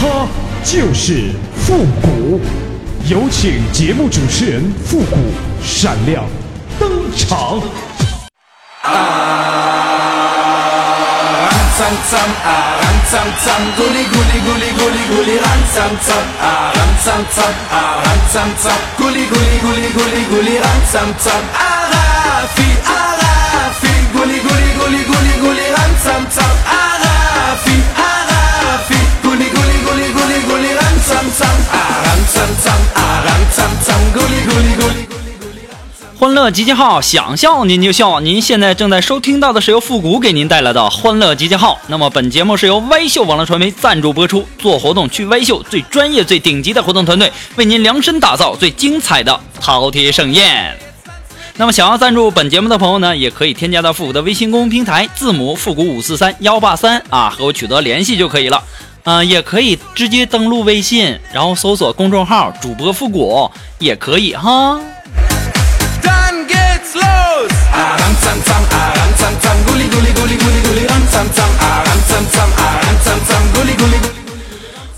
他就是复古。有请节目主持人复古闪亮登场。啊，蓝藏藏啊，蓝藏藏，咕哩咕哩咕哩咕哩咕哩，蓝藏藏啊，蓝藏藏啊，蓝藏藏，咕哩咕哩咕哩咕哩咕哩，蓝藏藏啊啦，飞。乐集结号，想笑您就笑。您现在正在收听到的是由复古给您带来的欢乐集结号。那么本节目是由歪秀网络传媒赞助播出，做活动去歪秀，最专业、最顶级的活动团队为您量身打造最精彩的饕餮盛宴。那么想要赞助本节目的朋友呢，也可以添加到复古的微信公众平台，字母复古五四三幺八三啊，和我取得联系就可以了。嗯、也可以直接登录微信，然后搜索公众号主播复古，也可以哈。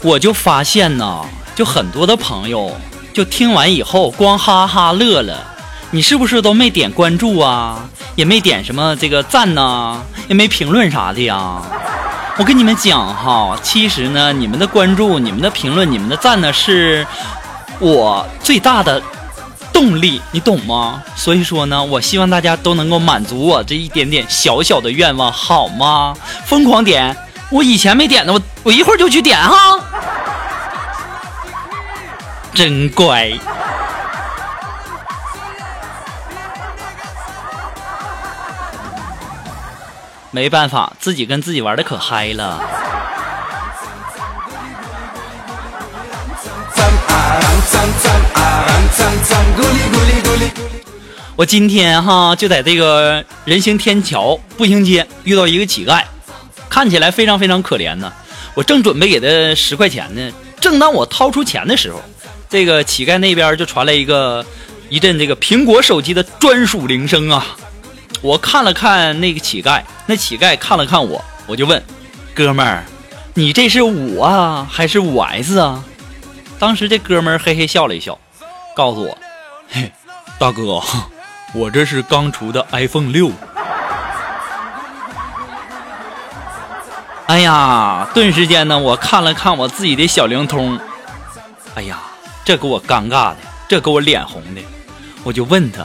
我就发现呢就很多的朋友就听完以后光哈哈乐了你是不是都没点关注啊也没点什么这个赞呐也没评论啥的呀我跟你们讲哈其实呢你们的关注你们的评论你们的赞呢是我最大的动力，你懂吗？所以说呢，我希望大家都能够满足我这一点点小小的愿望，好吗？疯狂点，我以前没点的，我我一会儿就去点哈。真乖。没办法，自己跟自己玩的可嗨了。我今天哈就在这个人行天桥步行街遇到一个乞丐，看起来非常非常可怜呢。我正准备给他十块钱呢，正当我掏出钱的时候，这个乞丐那边就传来一个一阵这个苹果手机的专属铃声啊。我看了看那个乞丐，那乞丐看了看我，我就问哥们儿，你这是五啊还是五 S 啊？当时这哥们儿嘿嘿笑了一笑，告诉我，嘿，大哥，我这是刚出的 iPhone 六。哎呀，顿时间呢，我看了看我自己的小灵通，哎呀，这给我尴尬的，这给我脸红的，我就问他，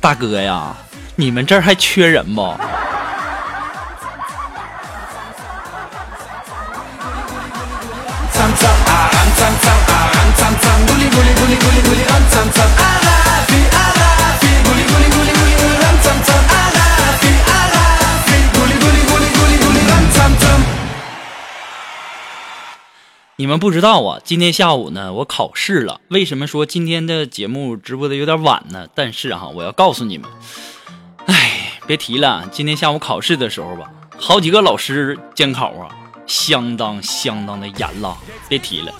大哥呀，你们这儿还缺人不？你们不知道啊，今天下午呢，我考试了。为什么说今天的节目直播的有点晚呢？但是哈、我要告诉你们，哎，别提了，今天下午考试的时候吧，好几个老师监考啊，相当相当的严了。别提了，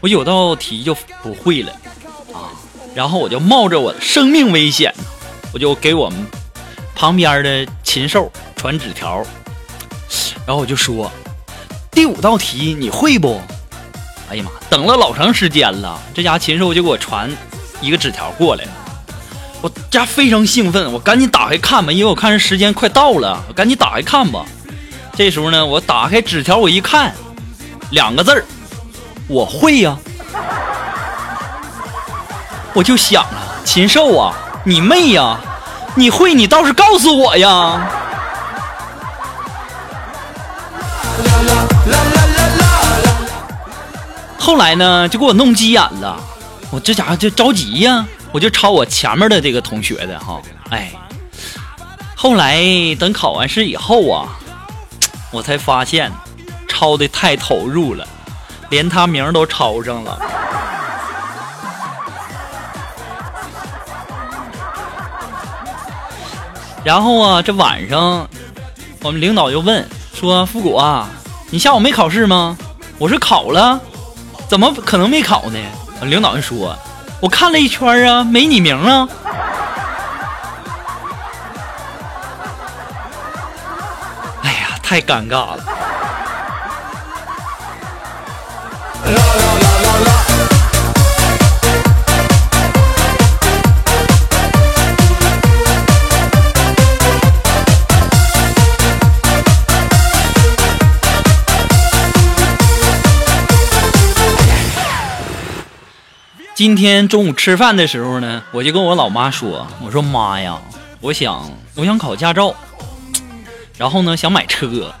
我有道题就不会了啊，然后我就冒着我的生命危险，我就给我们旁边的禽兽传纸条，然后我就说。第五道题你会不？哎呀妈，等了老长时间了，这家禽兽就给我传一个纸条过来了，我家非常兴奋，我赶紧打开看吧，因为我看这时间快到了，我赶紧打开看吧。这时候呢，我打开纸条，我一看，两个字儿，我会呀、我就想啊，禽兽啊，你妹呀、你会你倒是告诉我呀！后来呢，就给我弄急眼了，我这家伙就着急呀，我就抄我前面的这个同学的哈，哎，后来等考完试以后啊，我才发现抄的太投入了，连他名都抄上了。然后啊，这晚上我们领导就问说：“复古啊，你下午没考试吗？”我说：“考了，怎么可能没考呢？”领导就说：“我看了一圈啊，没你名啊。”哎呀，太尴尬了。今天中午吃饭的时候呢，我就跟我老妈说：“我说妈呀，我想我想考驾照，然后呢想买车。”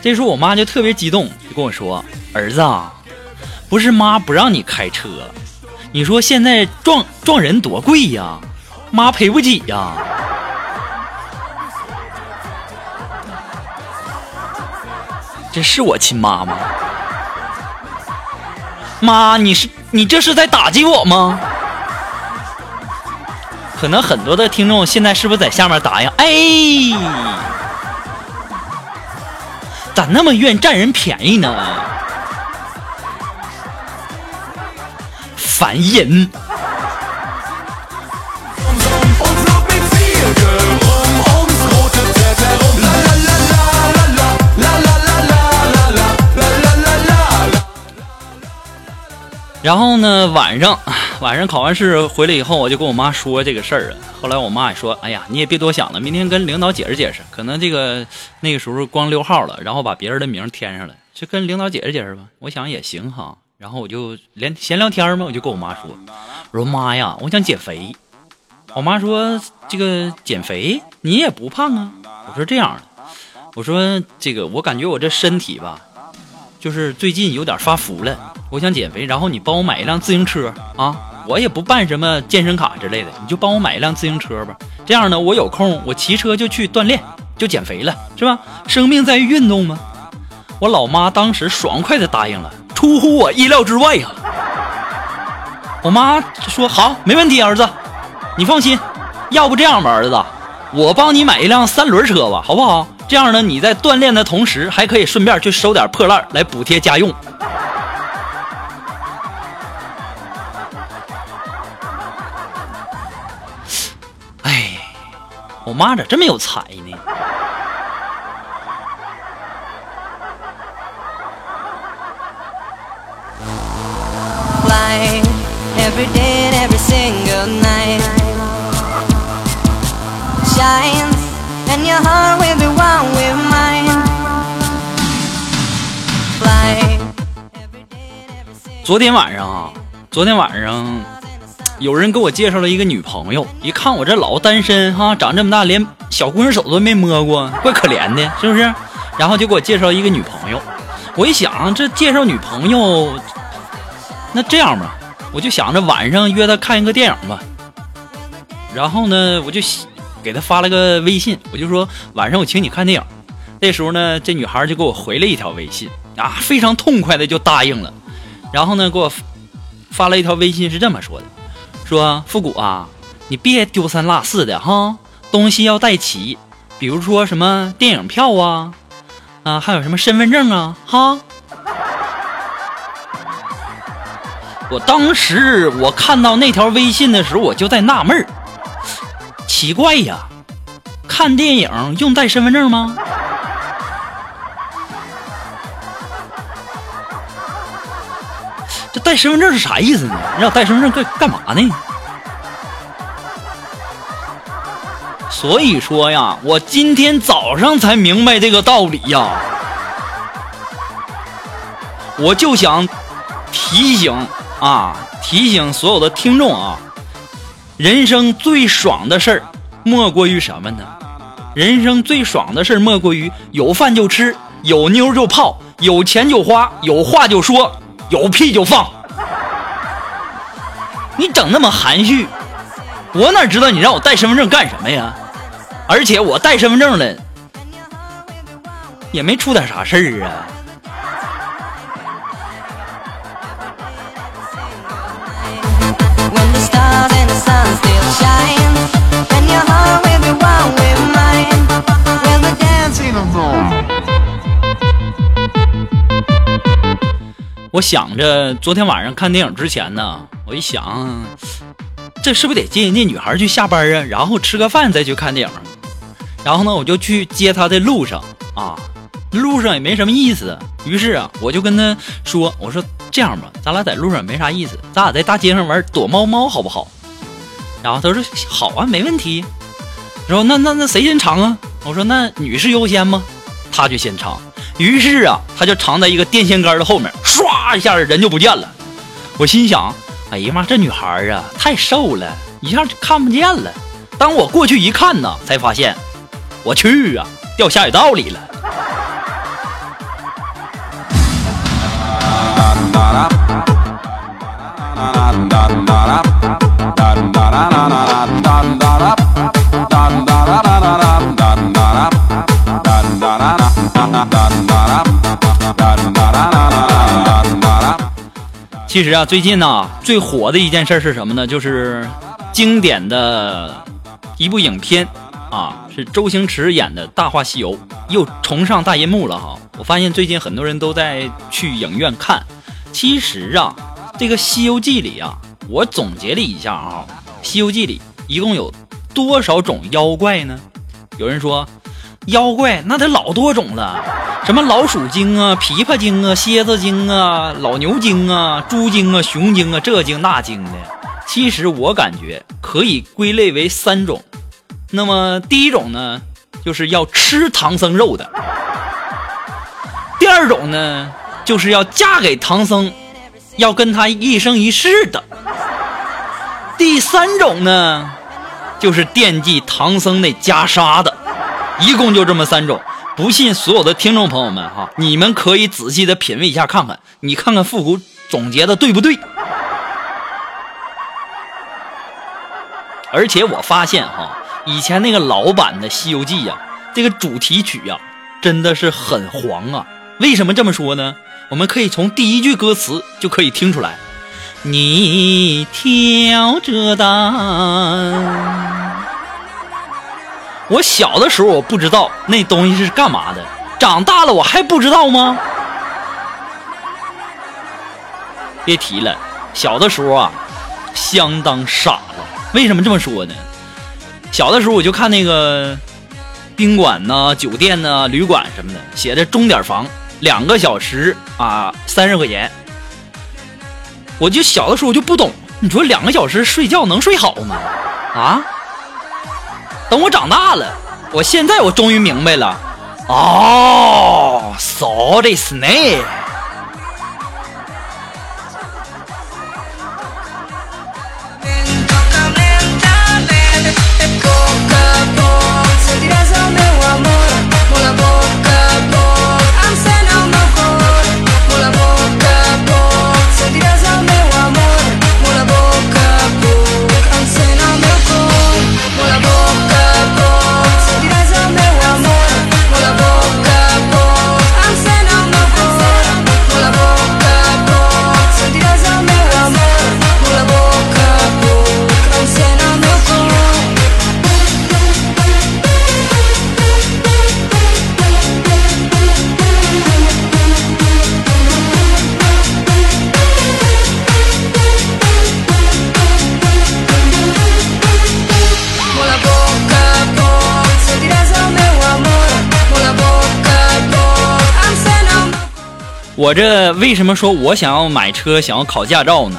这时候我妈就特别激动，就跟我说：“儿子，啊，不是妈不让你开车，你说现在撞撞人多贵呀，妈赔不起呀。”这是我亲妈吗？妈，你是？你这是在打击我吗？可能很多的听众现在是不是在下面答应？哎，咋那么愿占人便宜呢？烦人！然后呢，晚上晚上考完试回来以后，我就跟我妈说这个事儿啊。后来我妈也说：“哎呀，你也别多想了，明天跟领导解释解释，可能这个那个时候光溜号了，然后把别人的名填上了，就跟领导解释解释吧。”我想也行哈。然后我就连闲聊天嘛，我就跟我妈说：“我说妈呀，我想减肥。”我妈说：“这个减肥你也不胖啊。”我说：“这样的，我说这个我感觉我这身体吧。”就是最近有点发福了，我想减肥，然后你帮我买一辆自行车啊！我也不办什么健身卡之类的，你就帮我买一辆自行车吧。这样呢，我有空我骑车就去锻炼，就减肥了，是吧？生命在于运动吗？我老妈当时爽快的答应了，出乎我意料之外呀！我妈说好，没问题，儿子，你放心。要不这样吧，儿子，我帮你买一辆三轮车吧，好不好？这样呢，你在锻炼的同时，还可以顺便去收点破烂来补贴家用。我妈咋这么有才呢？昨天晚上啊，昨天晚上有人给我介绍了一个女朋友，一看我这老单身哈，长这么大连小姑娘手都没摸过，怪可怜的，是不是？然后就给我介绍一个女朋友，我一想这介绍女朋友，那这样吧，我就想着晚上约她看一个电影吧。然后呢，我就给她发了个微信，我就说晚上我请你看电影。这时候呢，这女孩就给我回了一条微信啊，非常痛快的就答应了。然后呢，给我发了一条微信，是这么说的：“说复古啊，你别丢三落四的哈，东西要带齐，比如说什么电影票啊，啊，还有什么身份证啊，哈。”我当时我看到那条微信的时候，我就在纳闷儿，奇怪呀，看电影用带身份证吗？带身份证是啥意思呢？让我带身份证干干嘛呢？所以说呀，我今天早上才明白这个道理呀。我就想提醒啊，提醒所有的听众啊，人生最爽的事儿莫过于什么呢？人生最爽的事儿莫过于有饭就吃，有妞就泡，有钱就花，有话就说。有屁就放，你整那么含蓄，我哪知道你让我带身份证干什么呀？而且我带身份证了，也没出点啥事儿啊。我想着昨天晚上看电影之前呢，我一想，这是不是得接人家女孩去下班啊？然后吃个饭再去看电影。然后呢，我就去接她的路上啊，路上也没什么意思。于是啊，我就跟她说：“我说这样吧，咱俩在路上没啥意思，咱俩在大街上玩躲猫猫好不好？”然后她说：“好啊，没问题。”然后那那那谁先尝啊？我说：“那女士优先吗？”她就先尝。于是啊，他就藏在一个电线杆的后面，唰一下人就不见了。我心想：“哎呀妈，这女孩啊太瘦了，一下就看不见了。”当我过去一看呢，才发现，我去啊，掉下水道里了。其实啊，最近呢、最火的一件事是什么呢？就是经典的一部影片啊，是周星驰演的《大话西游》又重上大银幕了哈。我发现最近很多人都在去影院看。其实啊，这个《西游记》里啊，我总结了一下啊，《西游记》里一共有多少种妖怪呢？有人说，妖怪那得老多种了，什么老鼠精啊、琵琶精啊、蝎子精啊、老牛精啊、猪精啊、熊精啊，这精那精的。其实我感觉可以归类为三种。那么第一种呢，就是要吃唐僧肉的；第二种呢，就是要嫁给唐僧，要跟他一生一世的；第三种呢，就是惦记唐僧那袈裟的。一共就这么三种。不信所有的听众朋友们哈，你们可以仔细的品味一下，看看你看看复古总结的对不对？而且我发现哈，以前那个老版的《西游记》呀，这个主题曲呀，真的是很黄啊。为什么这么说呢？我们可以从第一句歌词就可以听出来。你挑着担。我小的时候我不知道那东西是干嘛的，长大了我还不知道吗？别提了，小的时候啊，相当傻了。为什么这么说呢？小的时候我就看那个宾馆呐、酒店呐、旅馆什么的，写着钟点房，两个小时啊三十块钱。我就小的时候我就不懂，你说两个小时睡觉能睡好吗？啊？等我长大了，我现在我终于明白了，哦，so this name。这为什么说我想要买车，想要考驾照呢？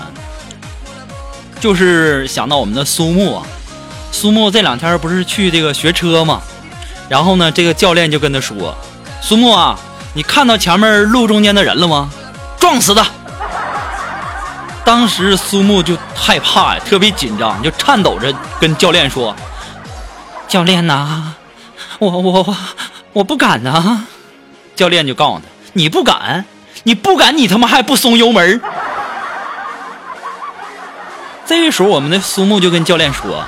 就是想到我们的苏木啊，苏木这两天不是去这个学车吗，然后呢，这个教练就跟他说：“苏木啊，你看到前面路中间的人了吗？撞死他！”当时苏木就害怕呀，特别紧张，就颤抖着跟教练说：“教练呐，我我我不敢呐。”教练就告诉他：“你不敢，你不敢，你他妈还不松油门？”这个时候，我们的苏木就跟教练说：“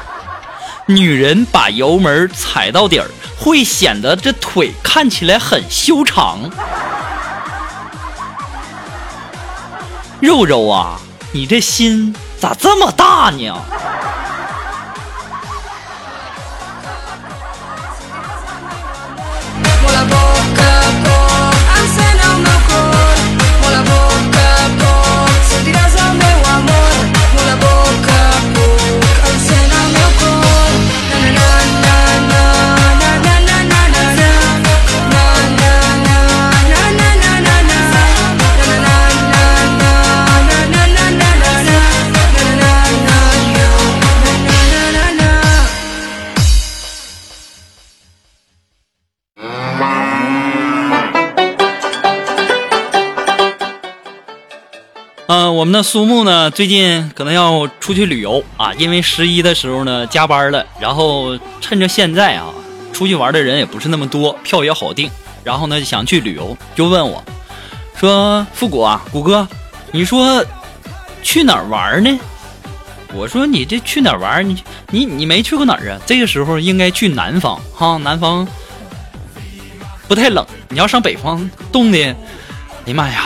女人把油门踩到底儿，会显得这腿看起来很修长。”肉肉啊，你这心咋这么大呢？我们的苏木呢，最近可能要出去旅游啊，因为十一的时候呢加班了，然后趁着现在啊，出去玩的人也不是那么多，票也好订，然后呢想去旅游，就问我，说复古啊，谷哥，你说去哪儿玩呢？我说你这去哪儿玩？你你你没去过哪儿啊？这个时候应该去南方哈，南方不太冷。你要上北方，冻的，哎呀妈呀！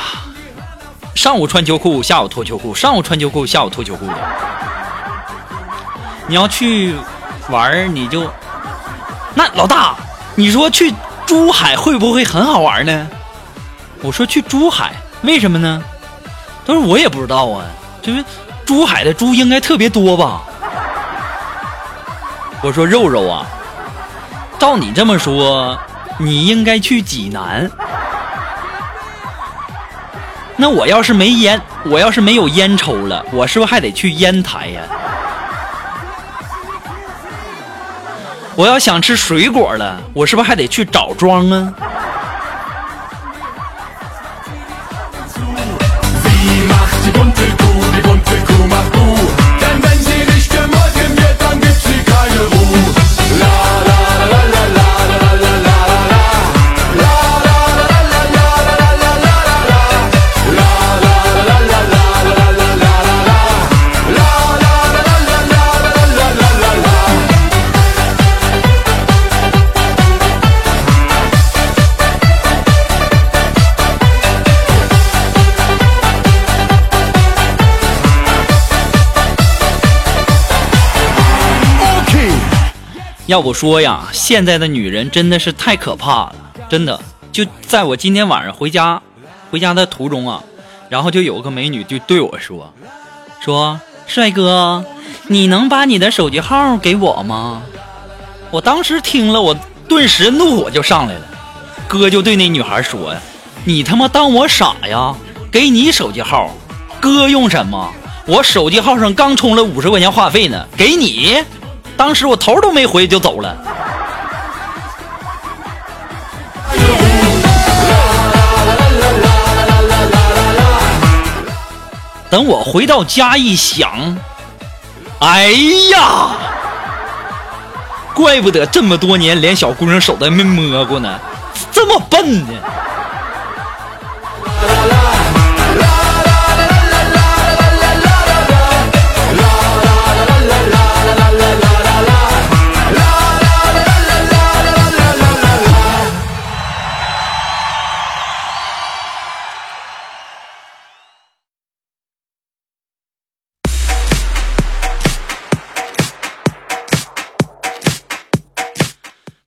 上午穿秋裤，下午脱秋裤；上午穿秋裤，下午脱秋裤的。你要去玩儿，你就那老大，你说去珠海会不会很好玩呢？我说去珠海，为什么呢？他说我也不知道啊，就是珠海的猪应该特别多吧。我说肉肉啊，照你这么说，你应该去济南。那我要是没烟，我要是没有烟抽了，我是不是还得去烟台呀？我要想吃水果了，我是不是还得去枣庄啊？要不说呀，现在的女人真的是太可怕了，真的。就在我今天晚上回家，回家的途中啊，然后就有个美女就对我说：“说帅哥，你能把你的手机号给我吗？”我当时听了，我顿时怒火就上来了。哥就对那女孩说呀：“你他妈当我傻呀？给你手机号，哥用什么？我手机号上刚充了五十块钱话费呢，给你。”当时我头都没回就走了。等我回到家一想，哎呀，怪不得这么多年连小姑娘手都没摸过呢，这么笨呢。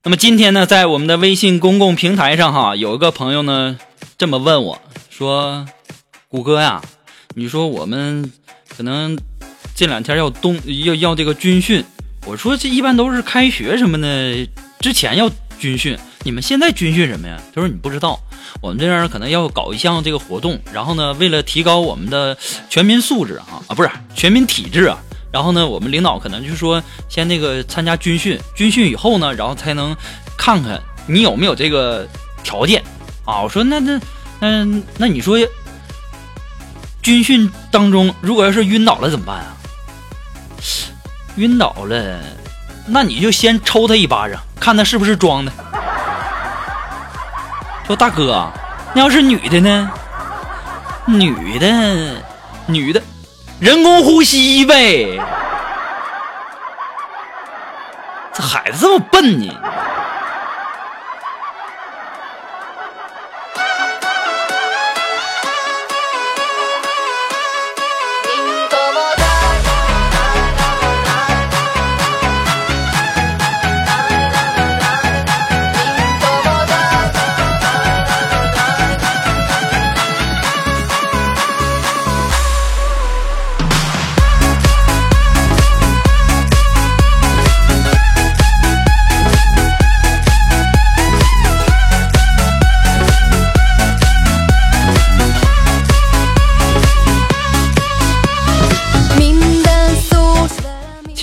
那么今天呢，在我们的微信公共平台上哈，有一个朋友呢这么问我说：“谷歌呀，你说我们可能这两天要冬要要这个军训，我说这一般都是开学什么的之前要军训，你们现在军训什么呀？”他说：“你不知道，我们这边可能要搞一项这个活动，然后呢，为了提高我们的全民素质啊啊，不是全民体质啊。”然后呢，我们领导可能就说，先那个参加军训，军训以后呢，然后才能看看你有没有这个条件啊。我说那那嗯，那你说军训当中，如果要是晕倒了怎么办啊？晕倒了，那你就先抽他一巴掌，看他是不是装的。说大哥，那要是女的呢？女的，女的。人工呼吸呗，这孩子这么笨呢？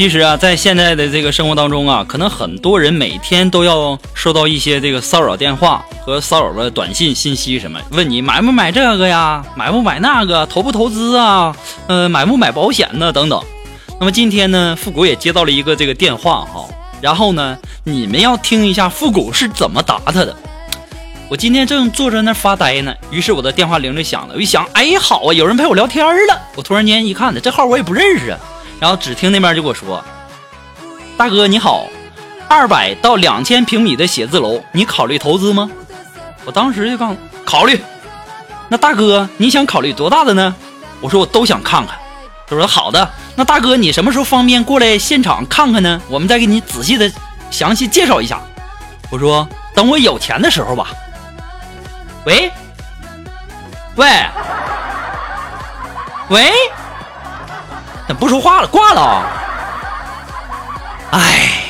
其实啊，在现在的这个生活当中啊，可能很多人每天都要收到一些这个骚扰电话和骚扰的短信信息，什么问你买不买这个呀，买不买那个，投不投资啊，呃，买不买保险呢，等等。那么今天呢，复古也接到了一个这个电话哈，然后呢，你们要听一下复古是怎么答他的。我今天正坐在那发呆呢，于是我的电话铃就响了，我一想，哎，好啊，有人陪我聊天了。我突然间一看呢，这号我也不认识啊。然后只听那边就给我说：“大哥你好，二百到两千平米的写字楼，你考虑投资吗？”我当时就告诉考虑。那大哥你想考虑多大的呢？我说我都想看看。他说好的，那大哥你什么时候方便过来现场看看呢？我们再给你仔细的详细介绍一下。我说等我有钱的时候吧。喂，喂，喂。不说话了？挂了。哎，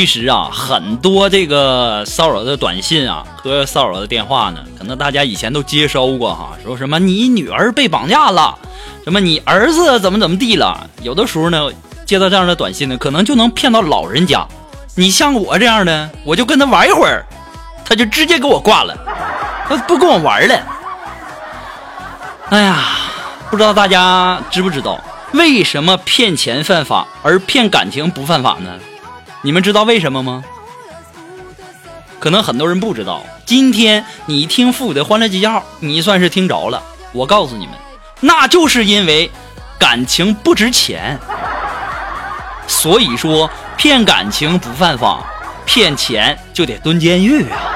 其实啊，很多这个骚扰的短信啊和骚扰的电话呢，可能大家以前都接收过哈，说什么你女儿被绑架了，什么你儿子怎么怎么地了。有的时候呢，接到这样的短信呢，可能就能骗到老人家。你像我这样的，我就跟他玩一会儿，他就直接给我挂了，他不跟我玩了。哎呀，不知道大家知不知道，为什么骗钱犯法，而骗感情不犯法呢？你们知道为什么吗？可能很多人不知道。今天你听父的欢乐集结号，你算是听着了。我告诉你们，那就是因为感情不值钱，所以说骗感情不犯法，骗钱就得蹲监狱啊。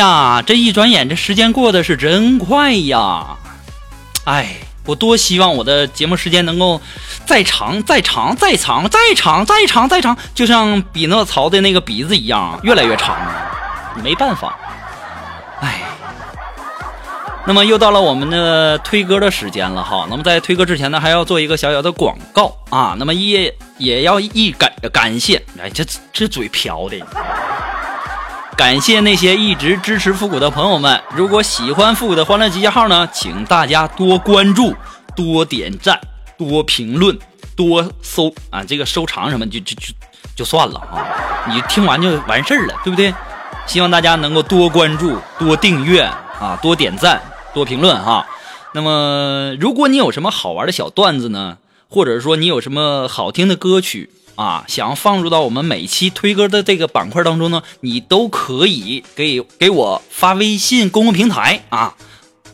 呀，这一转眼，这时间过得是真快呀！哎，我多希望我的节目时间能够再长、再长、再长、再长、再长、再长，就像比诺曹的那个鼻子一样，越来越长。没办法，哎。那么又到了我们的推歌的时间了哈。那么在推歌之前呢，还要做一个小小的广告啊。那么也也要一感感谢，哎，这这嘴瓢的。感谢那些一直支持复古的朋友们。如果喜欢复古的欢乐集结号呢，请大家多关注、多点赞、多评论、多搜啊，这个收藏什么就就就就算了啊，你听完就完事儿了，对不对？希望大家能够多关注、多订阅啊，多点赞、多评论哈。那么，如果你有什么好玩的小段子呢，或者说你有什么好听的歌曲。啊，想放入到我们每期推歌的这个板块当中呢，你都可以给给我发微信公共平台啊，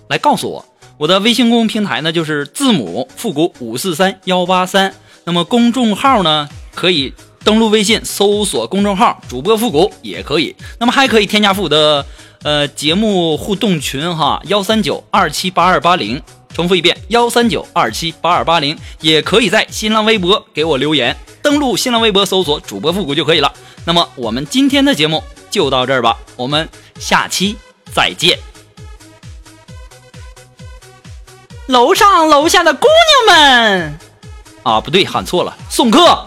来告诉我。我的微信公共平台呢就是字母复古五四三幺八三。那么公众号呢，可以登录微信搜索公众号主播复古也可以。那么还可以添加复古的呃节目互动群哈，幺三九二七八二八零。重复一遍，幺三九二七八二八零。也可以在新浪微博给我留言。登录新浪微博搜索主播复古就可以了。那么我们今天的节目就到这儿吧，我们下期再见。楼上楼下的姑娘们，啊，不对，喊错了，送客。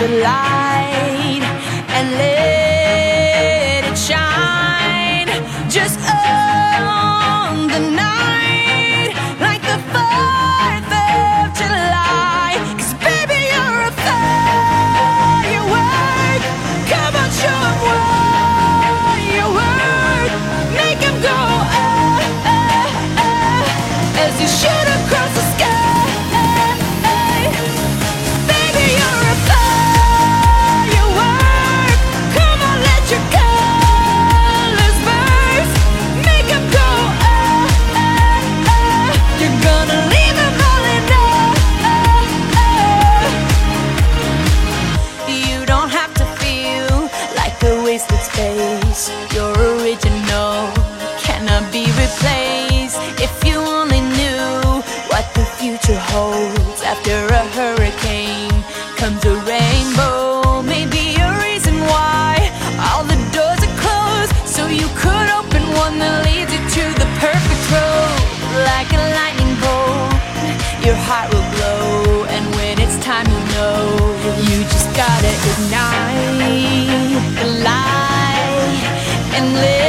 the light and let and live.